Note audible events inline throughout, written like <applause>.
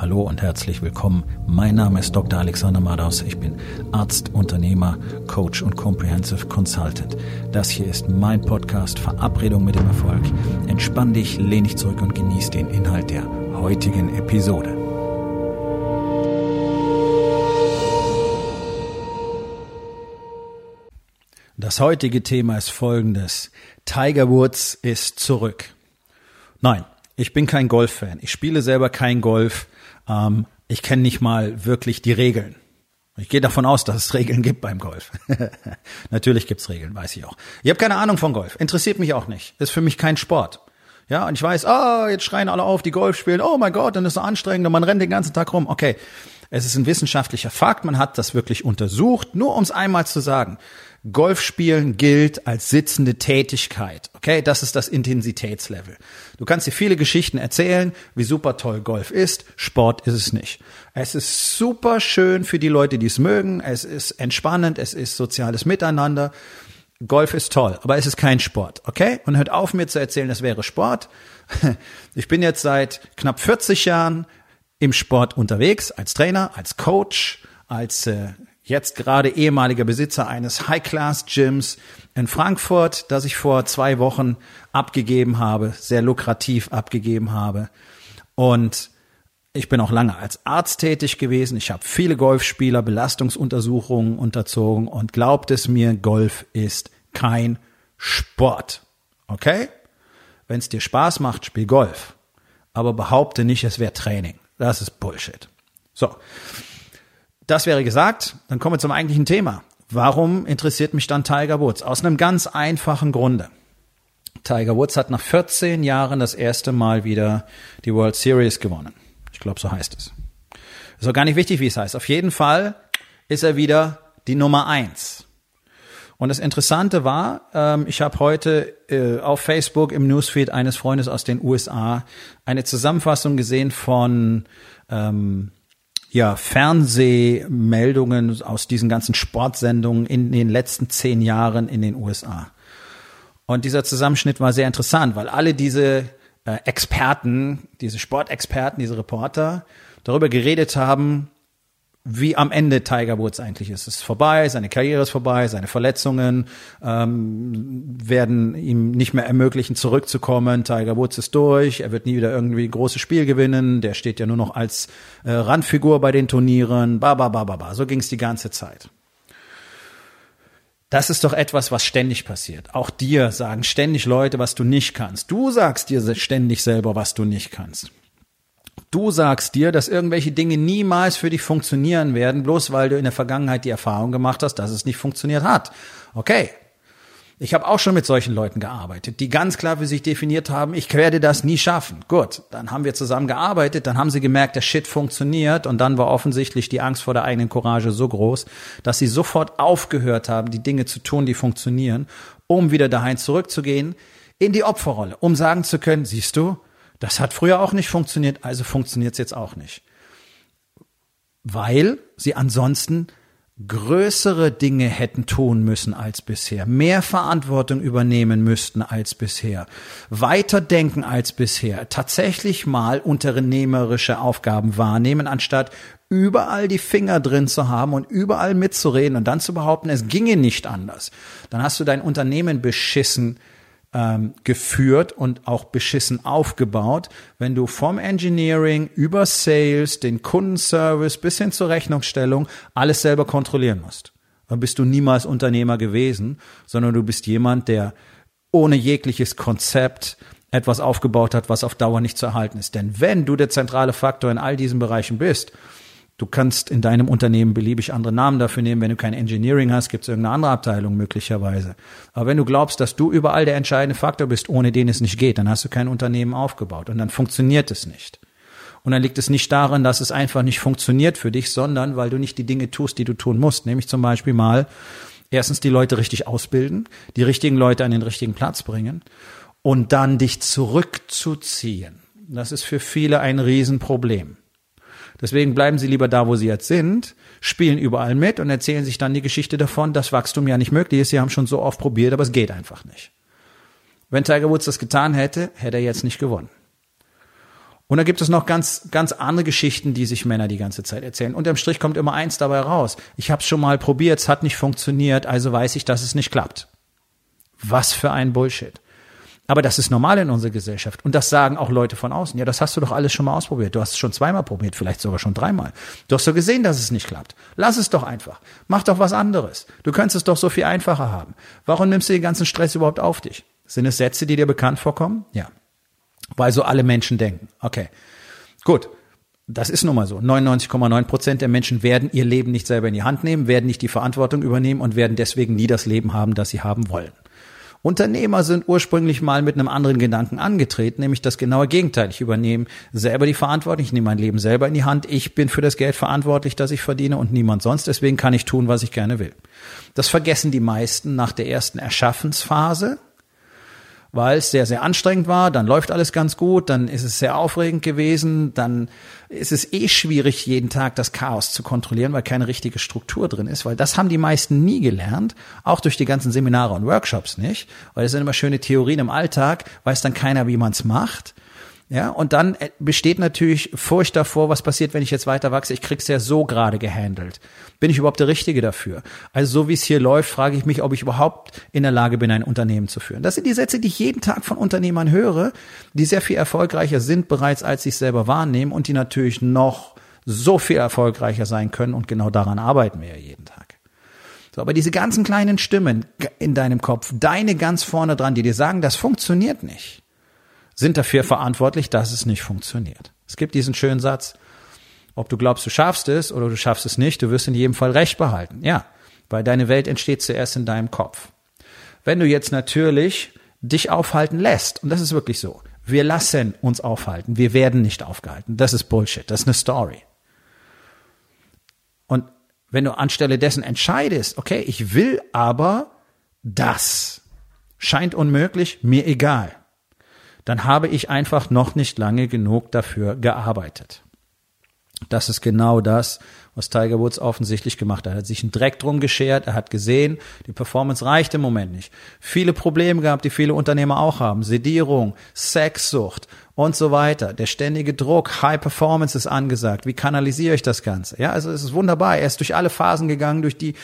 Hallo und herzlich willkommen. Mein Name ist Dr. Alexander Madaus. Ich bin Arzt, Unternehmer, Coach und Comprehensive Consultant. Das hier ist mein Podcast Verabredung mit dem Erfolg. Entspann dich, lehn dich zurück und genieß den Inhalt der heutigen Episode. Das heutige Thema ist folgendes. Tiger Woods ist zurück. Nein, ich bin kein Golffan. Ich spiele selber kein Golf. Ähm, ich kenne nicht mal wirklich die Regeln. Ich gehe davon aus, dass es Regeln gibt beim Golf. <laughs> Natürlich gibt's Regeln, weiß ich auch. Ich habe keine Ahnung von Golf. Interessiert mich auch nicht. Ist für mich kein Sport. Ja, und ich weiß, ah, oh, jetzt schreien alle auf, die Golf spielen. Oh mein Gott, dann ist es anstrengend und man rennt den ganzen Tag rum. Okay, es ist ein wissenschaftlicher Fakt. Man hat das wirklich untersucht. Nur ums einmal zu sagen. Golfspielen gilt als sitzende Tätigkeit. Okay, das ist das Intensitätslevel. Du kannst dir viele Geschichten erzählen, wie super toll Golf ist. Sport ist es nicht. Es ist super schön für die Leute, die es mögen. Es ist entspannend. Es ist soziales Miteinander. Golf ist toll, aber es ist kein Sport, okay? Und hört auf mir zu erzählen, das wäre Sport. <laughs> Ich bin jetzt seit knapp 40 Jahren im Sport unterwegs, als Trainer, als Coach, als äh, jetzt gerade ehemaliger Besitzer eines High-Class-Gyms in Frankfurt, das ich vor zwei Wochen abgegeben habe, sehr lukrativ abgegeben habe. Und ich bin auch lange als Arzt tätig gewesen. Ich habe viele Golfspieler Belastungsuntersuchungen unterzogen und glaubt es mir, Golf ist kein Sport. Okay? Wenn es dir Spaß macht, spiel Golf. Aber behaupte nicht, es wäre Training. Das ist Bullshit. So. Das wäre gesagt, dann kommen wir zum eigentlichen Thema. Warum interessiert mich dann Tiger Woods? Aus einem ganz einfachen Grunde. Tiger Woods hat nach 14 Jahren das erste Mal wieder die World Series gewonnen. Ich glaube, so heißt es. Ist auch gar nicht wichtig, wie es heißt. Auf jeden Fall ist er wieder die Nummer eins. Und das Interessante war, ähm, ich habe heute äh, auf Facebook im Newsfeed eines Freundes aus den USA eine Zusammenfassung gesehen von ähm, ja, Fernsehmeldungen aus diesen ganzen Sportsendungen in den letzten zehn Jahren in den USA. Und dieser Zusammenschnitt war sehr interessant, weil alle diese äh, Experten, diese Sportexperten, diese Reporter darüber geredet haben, wie am Ende Tiger Woods eigentlich ist. Es ist vorbei, seine Karriere ist vorbei, seine Verletzungen ähm, werden ihm nicht mehr ermöglichen, zurückzukommen. Tiger Woods ist durch, er wird nie wieder irgendwie ein großes Spiel gewinnen, der steht ja nur noch als äh, Randfigur bei den Turnieren, ba, ba, ba, ba, ba. So ging es die ganze Zeit. Das ist doch etwas, was ständig passiert. Auch dir sagen ständig Leute, was du nicht kannst. Du sagst dir ständig selber, was du nicht kannst. Du sagst dir, dass irgendwelche Dinge niemals für dich funktionieren werden, bloß weil du in der Vergangenheit die Erfahrung gemacht hast, dass es nicht funktioniert hat. Okay. Ich habe auch schon mit solchen Leuten gearbeitet, die ganz klar für sich definiert haben, ich werde das nie schaffen. Gut, dann haben wir zusammen gearbeitet, dann haben sie gemerkt, der Shit funktioniert und dann war offensichtlich die Angst vor der eigenen Courage so groß, dass sie sofort aufgehört haben, die Dinge zu tun, die funktionieren, um wieder daheim zurückzugehen in die Opferrolle, um sagen zu können, siehst du, das hat früher auch nicht funktioniert, also funktioniert es jetzt auch nicht. Weil sie ansonsten größere Dinge hätten tun müssen als bisher, mehr Verantwortung übernehmen müssten als bisher, weiter denken als bisher, tatsächlich mal unternehmerische Aufgaben wahrnehmen, anstatt überall die Finger drin zu haben und überall mitzureden und dann zu behaupten, es ginge nicht anders. Dann hast du dein Unternehmen beschissen ähm, geführt und auch beschissen aufgebaut, wenn du vom Engineering über Sales, den Kundenservice bis hin zur Rechnungsstellung alles selber kontrollieren musst. Dann bist du niemals Unternehmer gewesen, sondern du bist jemand, der ohne jegliches Konzept etwas aufgebaut hat, was auf Dauer nicht zu erhalten ist. Denn wenn du der zentrale Faktor in all diesen Bereichen bist, Du kannst in deinem Unternehmen beliebig andere Namen dafür nehmen. Wenn du kein Engineering hast, gibt es irgendeine andere Abteilung möglicherweise. Aber wenn du glaubst, dass du überall der entscheidende Faktor bist, ohne den es nicht geht, dann hast du kein Unternehmen aufgebaut und dann funktioniert es nicht. Und dann liegt es nicht daran, dass es einfach nicht funktioniert für dich, sondern weil du nicht die Dinge tust, die du tun musst. Nämlich zum Beispiel mal erstens die Leute richtig ausbilden, die richtigen Leute an den richtigen Platz bringen und dann dich zurückzuziehen. Das ist für viele ein Riesenproblem. Deswegen bleiben sie lieber da, wo sie jetzt sind, spielen überall mit und erzählen sich dann die Geschichte davon, dass Wachstum ja nicht möglich ist. Sie haben schon so oft probiert, aber es geht einfach nicht. Wenn Tiger Woods das getan hätte, hätte er jetzt nicht gewonnen. Und da gibt es noch ganz, ganz andere Geschichten, die sich Männer die ganze Zeit erzählen. Unterm Strich kommt immer eins dabei raus. Ich habe es schon mal probiert, es hat nicht funktioniert, also weiß ich, dass es nicht klappt. Was für ein Bullshit. Aber das ist normal in unserer Gesellschaft. Und das sagen auch Leute von außen. Ja, das hast du doch alles schon mal ausprobiert. Du hast es schon zweimal probiert, vielleicht sogar schon dreimal. Du hast doch gesehen, dass es nicht klappt. Lass es doch einfach. Mach doch was anderes. Du könntest es doch so viel einfacher haben. Warum nimmst du den ganzen Stress überhaupt auf dich? Sind es Sätze, die dir bekannt vorkommen? Ja. Weil so alle Menschen denken. Okay. Gut. Das ist nun mal so. 99,9 Prozent der Menschen werden ihr Leben nicht selber in die Hand nehmen, werden nicht die Verantwortung übernehmen und werden deswegen nie das Leben haben, das sie haben wollen. Unternehmer sind ursprünglich mal mit einem anderen Gedanken angetreten, nämlich das genaue Gegenteil. Ich übernehme selber die Verantwortung, ich nehme mein Leben selber in die Hand, ich bin für das Geld verantwortlich, das ich verdiene und niemand sonst, deswegen kann ich tun, was ich gerne will. Das vergessen die meisten nach der ersten Erschaffensphase, weil es sehr, sehr anstrengend war, dann läuft alles ganz gut, dann ist es sehr aufregend gewesen, dann ist es eh schwierig, jeden Tag das Chaos zu kontrollieren, weil keine richtige Struktur drin ist, weil das haben die meisten nie gelernt, auch durch die ganzen Seminare und Workshops nicht, weil das sind immer schöne Theorien im Alltag, weiß dann keiner, wie man es macht. Ja, und dann äh, besteht natürlich Furcht davor, was passiert, wenn ich jetzt weiter wachse. Ich krieg's ja so gerade gehandelt. Bin ich überhaupt der Richtige dafür? Also so wie es hier läuft, frage ich mich, ob ich überhaupt in der Lage bin, ein Unternehmen zu führen. Das sind die Sätze, die ich jeden Tag von Unternehmern höre, die sehr viel erfolgreicher sind bereits, als sie selber wahrnehmen und die natürlich noch so viel erfolgreicher sein können. Und genau daran arbeiten wir ja jeden Tag. So, aber diese ganzen kleinen Stimmen in deinem Kopf, deine ganz vorne dran, die dir sagen, das funktioniert nicht sind dafür verantwortlich, dass es nicht funktioniert. Es gibt diesen schönen Satz, ob du glaubst, du schaffst es oder du schaffst es nicht, du wirst in jedem Fall Recht behalten. Ja, weil deine Welt entsteht zuerst in deinem Kopf. Wenn du jetzt natürlich dich aufhalten lässt, und das ist wirklich so, wir lassen uns aufhalten, wir werden nicht aufgehalten. Das ist Bullshit, das ist eine Story. Und wenn du anstelle dessen entscheidest, okay, ich will aber das, scheint unmöglich, mir egal dann habe ich einfach noch nicht lange genug dafür gearbeitet. Das ist genau das, was Tiger Woods offensichtlich gemacht hat. Er hat sich einen Dreck drum geschert, er hat gesehen, die Performance reicht im Moment nicht. Viele Probleme gehabt, die viele Unternehmer auch haben. Sedierung, Sexsucht und so weiter. Der ständige Druck, High Performance ist angesagt. Wie kanalisiere ich das Ganze? Ja, also es ist wunderbar. Er ist durch alle Phasen gegangen, durch die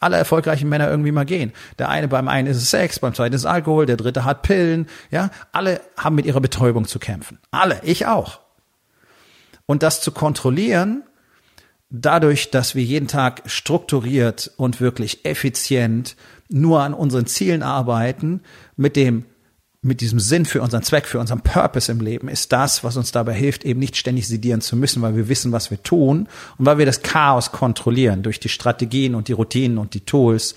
alle erfolgreichen Männer irgendwie mal gehen. Der eine, beim einen ist es Sex, beim zweiten ist es Alkohol, der dritte hat Pillen, ja. Alle haben mit ihrer Betäubung zu kämpfen. Alle, ich auch. Und das zu kontrollieren, dadurch, dass wir jeden Tag strukturiert und wirklich effizient nur an unseren Zielen arbeiten, mit dem mit diesem Sinn für unseren Zweck, für unseren Purpose im Leben ist das, was uns dabei hilft, eben nicht ständig sedieren zu müssen, weil wir wissen, was wir tun und weil wir das Chaos kontrollieren durch die Strategien und die Routinen und die Tools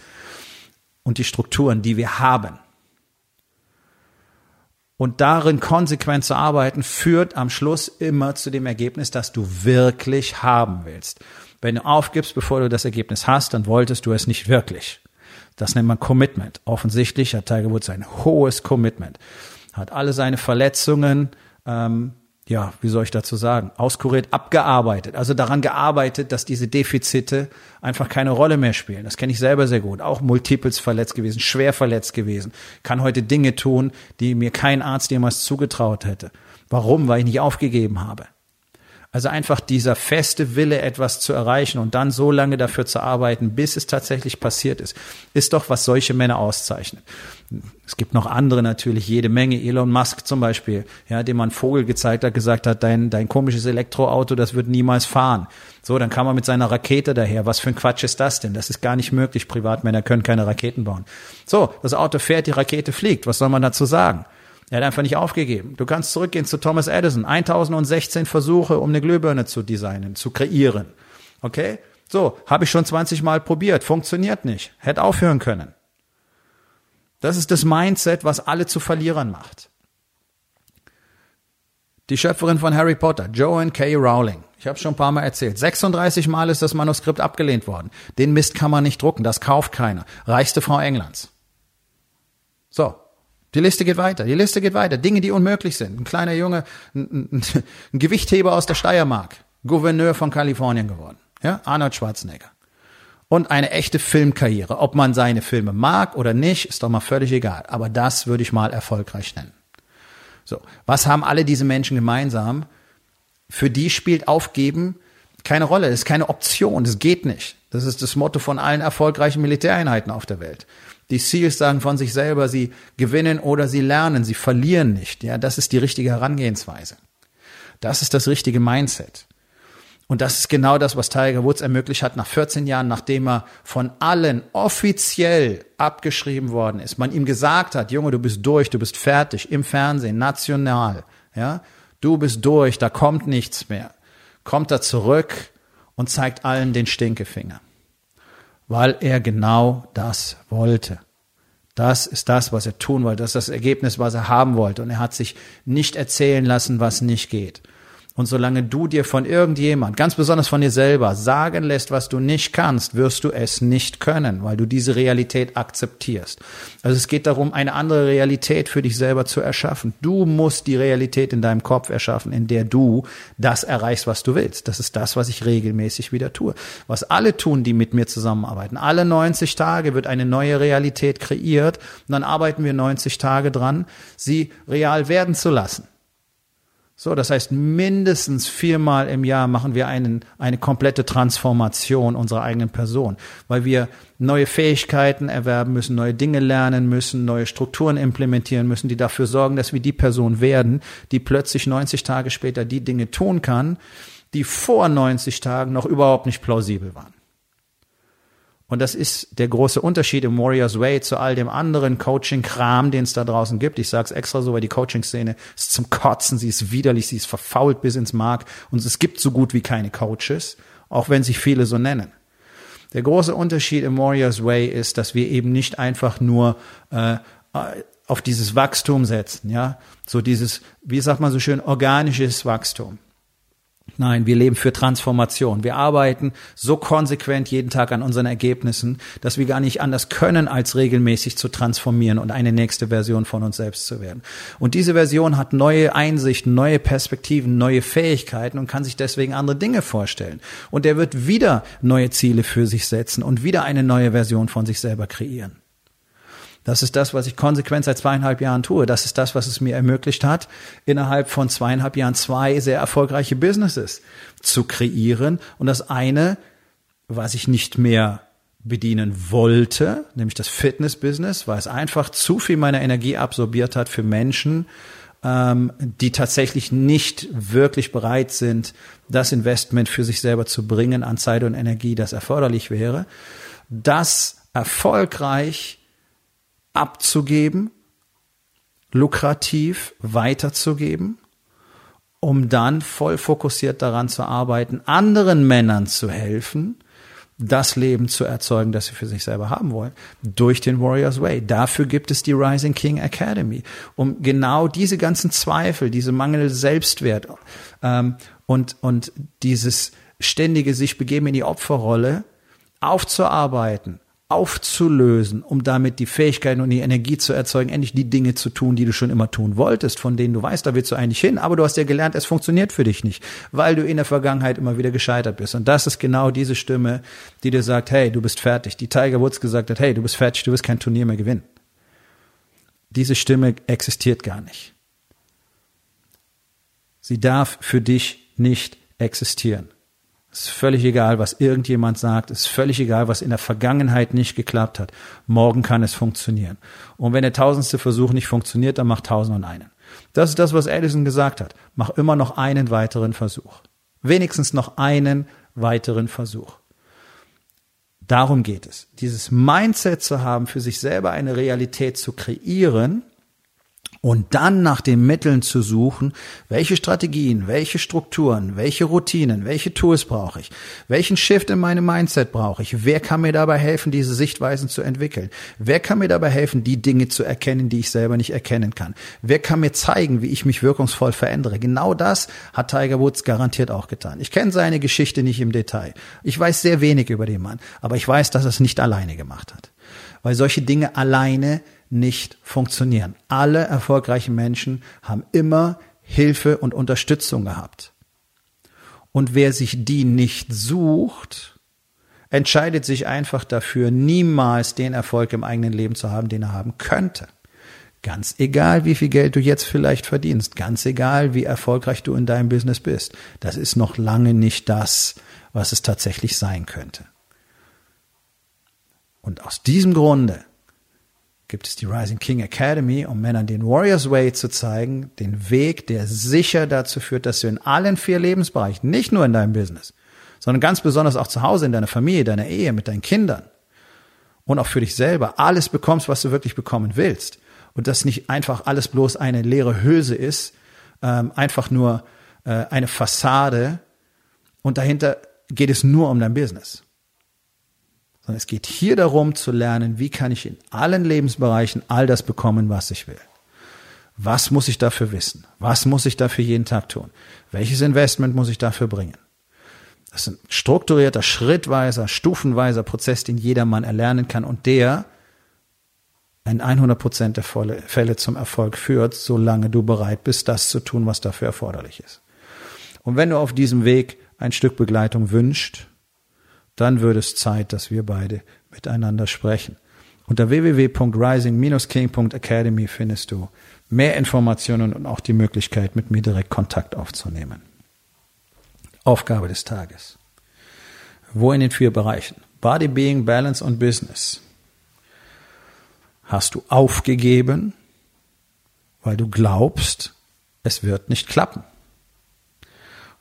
und die Strukturen, die wir haben. Und darin konsequent zu arbeiten, führt am Schluss immer zu dem Ergebnis, das du wirklich haben willst. Wenn du aufgibst, bevor du das Ergebnis hast, dann wolltest du es nicht wirklich. Das nennt man Commitment. Offensichtlich hat Tiger Woods ein hohes Commitment. Hat alle seine Verletzungen, ähm, ja, wie soll ich dazu sagen, auskuriert, abgearbeitet. Also daran gearbeitet, dass diese Defizite einfach keine Rolle mehr spielen. Das kenne ich selber sehr gut. Auch multiples verletzt gewesen, schwer verletzt gewesen. Kann heute Dinge tun, die mir kein Arzt jemals zugetraut hätte. Warum? Weil ich nicht aufgegeben habe. Also einfach dieser feste Wille, etwas zu erreichen und dann so lange dafür zu arbeiten, bis es tatsächlich passiert ist, ist doch, was solche Männer auszeichnet. Es gibt noch andere natürlich, jede Menge. Elon Musk zum Beispiel, ja, dem man Vogel gezeigt hat, gesagt hat, dein, dein komisches Elektroauto, das wird niemals fahren. So, dann kam er mit seiner Rakete daher. Was für ein Quatsch ist das denn? Das ist gar nicht möglich. Privatmänner können keine Raketen bauen. So, das Auto fährt, die Rakete fliegt. Was soll man dazu sagen? Er hat einfach nicht aufgegeben. Du kannst zurückgehen zu Thomas Edison. 1016 Versuche, um eine Glühbirne zu designen, zu kreieren. Okay? So, habe ich schon 20 Mal probiert, funktioniert nicht. Hätte aufhören können. Das ist das Mindset, was alle zu Verlierern macht. Die Schöpferin von Harry Potter, Joanne K. Rowling. Ich habe schon ein paar Mal erzählt. 36 Mal ist das Manuskript abgelehnt worden. Den Mist kann man nicht drucken, das kauft keiner. Reichste Frau Englands. So, die Liste geht weiter, die Liste geht weiter. Dinge, die unmöglich sind. Ein kleiner Junge, ein, ein, Gewichtheber aus der Steiermark, Gouverneur von Kalifornien geworden. Ja, Arnold Schwarzenegger. Und eine echte Filmkarriere. Ob man seine Filme mag oder nicht, ist doch mal völlig egal. Aber das würde ich mal erfolgreich nennen. So. Was haben alle diese Menschen gemeinsam? für die spielt Aufgeben keine Rolle, das ist keine Option, das geht nicht. Das ist das Motto von allen erfolgreichen Militäreinheiten auf der Welt. Die SEALs sagen von sich selber, sie gewinnen oder sie lernen, sie verlieren nicht. Ja, das ist die richtige Herangehensweise. Das ist das richtige Mindset. Und das ist genau das, was Tiger Woods ermöglicht hat nach 14 Jahren, nachdem er von allen offiziell abgeschrieben worden ist. Man ihm gesagt hat, Junge, du bist durch, du bist fertig, im Fernsehen, national, ja. Du bist durch, da kommt nichts mehr. Kommt er zurück und zeigt allen den Stinkefinger. Weil er genau das wollte. Das ist das, was er tun wollte. Das ist das Ergebnis, was er haben wollte. Und er hat sich nicht erzählen lassen, was nicht geht. Und solange du dir von irgendjemand, ganz besonders von dir selber, sagen lässt, was du nicht kannst, wirst du es nicht können, weil du diese Realität akzeptierst. Also es geht darum, eine andere Realität für dich selber zu erschaffen. Du musst die Realität in deinem Kopf erschaffen, in der du das erreichst, was du willst. Das ist das, was ich regelmäßig wieder tue. Was alle tun, die mit mir zusammenarbeiten. Alle 90 Tage wird eine neue Realität kreiert und dann arbeiten wir 90 Tage dran, sie real werden zu lassen. So, das heißt, mindestens viermal im Jahr machen wir einen, eine komplette Transformation unserer eigenen Person, weil wir neue Fähigkeiten erwerben müssen, neue Dinge lernen müssen, neue Strukturen implementieren müssen, die dafür sorgen, dass wir die Person werden, die plötzlich 90 Tage später die Dinge tun kann, die vor 90 Tagen noch überhaupt nicht plausibel waren. Und das ist der große Unterschied im Warriors Way zu all dem anderen Coaching-Kram, den es da draußen gibt. Ich sage es extra so, weil die Coaching-Szene ist zum Kotzen, sie ist widerlich, sie ist verfault bis ins Mark und es gibt so gut wie keine Coaches, auch wenn sich viele so nennen. Der große Unterschied im Warriors Way ist, dass wir eben nicht einfach nur äh, auf dieses Wachstum setzen, ja, so dieses, wie sagt man so schön, organisches Wachstum. Nein, wir leben für Transformation. Wir arbeiten so konsequent jeden Tag an unseren Ergebnissen, dass wir gar nicht anders können, als regelmäßig zu transformieren und eine nächste Version von uns selbst zu werden. Und diese Version hat neue Einsichten, neue Perspektiven, neue Fähigkeiten und kann sich deswegen andere Dinge vorstellen. Und er wird wieder neue Ziele für sich setzen und wieder eine neue Version von sich selber kreieren. Das ist das, was ich konsequent seit zweieinhalb Jahren tue. Das ist das, was es mir ermöglicht hat, innerhalb von zweieinhalb Jahren zwei sehr erfolgreiche Businesses zu kreieren. Und das eine, was ich nicht mehr bedienen wollte, nämlich das Fitness-Business, weil es einfach zu viel meiner Energie absorbiert hat für Menschen, ähm, die tatsächlich nicht wirklich bereit sind, das Investment für sich selber zu bringen an Zeit und Energie, das erforderlich wäre, das erfolgreich abzugeben, lukrativ weiterzugeben, um dann voll fokussiert daran zu arbeiten, anderen Männern zu helfen, das Leben zu erzeugen, das sie für sich selber haben wollen, durch den Warriors Way. Dafür gibt es die Rising King Academy, um genau diese ganzen Zweifel, diese mangelnde Selbstwert ähm, und, und dieses ständige sich begeben in die Opferrolle aufzuarbeiten, aufzulösen, um damit die Fähigkeiten und die Energie zu erzeugen, endlich die Dinge zu tun, die du schon immer tun wolltest, von denen du weißt, da willst du eigentlich hin, aber du hast ja gelernt, es funktioniert für dich nicht, weil du in der Vergangenheit immer wieder gescheitert bist. Und das ist genau diese Stimme, die dir sagt, hey, du bist fertig. Die Tiger Woods gesagt hat, hey, du bist fertig, du wirst kein Turnier mehr gewinnen. Diese Stimme existiert gar nicht. Sie darf für dich nicht existieren. Es ist völlig egal, was irgendjemand sagt. Es ist völlig egal, was in der Vergangenheit nicht geklappt hat. Morgen kann es funktionieren. Und wenn der tausendste Versuch nicht funktioniert, dann mach tausend und einen. Das ist das, was Edison gesagt hat. Mach immer noch einen weiteren Versuch. Wenigstens noch einen weiteren Versuch. Darum geht es. Dieses Mindset zu haben, für sich selber eine Realität zu kreieren, und dann nach den Mitteln zu suchen, welche Strategien, welche Strukturen, welche Routinen, welche Tools brauche ich, welchen Shift in meinem Mindset brauche ich, wer kann mir dabei helfen, diese Sichtweisen zu entwickeln, wer kann mir dabei helfen, die Dinge zu erkennen, die ich selber nicht erkennen kann, wer kann mir zeigen, wie ich mich wirkungsvoll verändere. Genau das hat Tiger Woods garantiert auch getan. Ich kenne seine Geschichte nicht im Detail. Ich weiß sehr wenig über den Mann, aber ich weiß, dass er es nicht alleine gemacht hat. Weil solche Dinge alleine nicht funktionieren. Alle erfolgreichen Menschen haben immer Hilfe und Unterstützung gehabt. Und wer sich die nicht sucht, entscheidet sich einfach dafür, niemals den Erfolg im eigenen Leben zu haben, den er haben könnte. Ganz egal, wie viel Geld du jetzt vielleicht verdienst, ganz egal, wie erfolgreich du in deinem Business bist, das ist noch lange nicht das, was es tatsächlich sein könnte. Und aus diesem Grunde gibt es die Rising King Academy, um Männern den Warriors Way zu zeigen, den Weg, der sicher dazu führt, dass du in allen vier Lebensbereichen, nicht nur in deinem Business, sondern ganz besonders auch zu Hause in deiner Familie, deiner Ehe, mit deinen Kindern und auch für dich selber alles bekommst, was du wirklich bekommen willst. Und dass nicht einfach alles bloß eine leere Hülse ist, ähm, einfach nur äh, eine Fassade und dahinter geht es nur um dein Business sondern es geht hier darum zu lernen, wie kann ich in allen Lebensbereichen all das bekommen, was ich will. Was muss ich dafür wissen? Was muss ich dafür jeden Tag tun? Welches Investment muss ich dafür bringen? Das ist ein strukturierter, schrittweiser, stufenweiser Prozess, den jedermann erlernen kann und der in 100 Prozent der Fälle zum Erfolg führt, solange du bereit bist, das zu tun, was dafür erforderlich ist. Und wenn du auf diesem Weg ein Stück Begleitung wünschst, dann würde es Zeit, dass wir beide miteinander sprechen. Unter www.rising-king.academy findest du mehr Informationen und auch die Möglichkeit, mit mir direkt Kontakt aufzunehmen. Aufgabe des Tages. Wo in den vier Bereichen? Body, Being, Balance und Business. Hast du aufgegeben, weil du glaubst, es wird nicht klappen?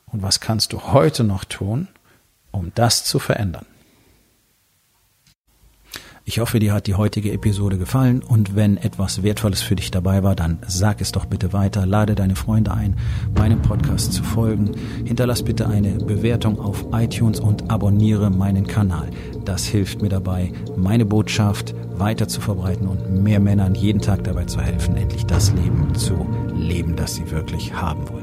Und was kannst du heute noch tun, um das zu verändern. Ich hoffe, dir hat die heutige Episode gefallen und wenn etwas Wertvolles für dich dabei war, dann sag es doch bitte weiter, lade deine Freunde ein, meinem Podcast zu folgen, hinterlass bitte eine Bewertung auf iTunes und abonniere meinen Kanal. Das hilft mir dabei, meine Botschaft weiter zu verbreiten und mehr Männern jeden Tag dabei zu helfen, endlich das Leben zu leben, das sie wirklich haben wollen.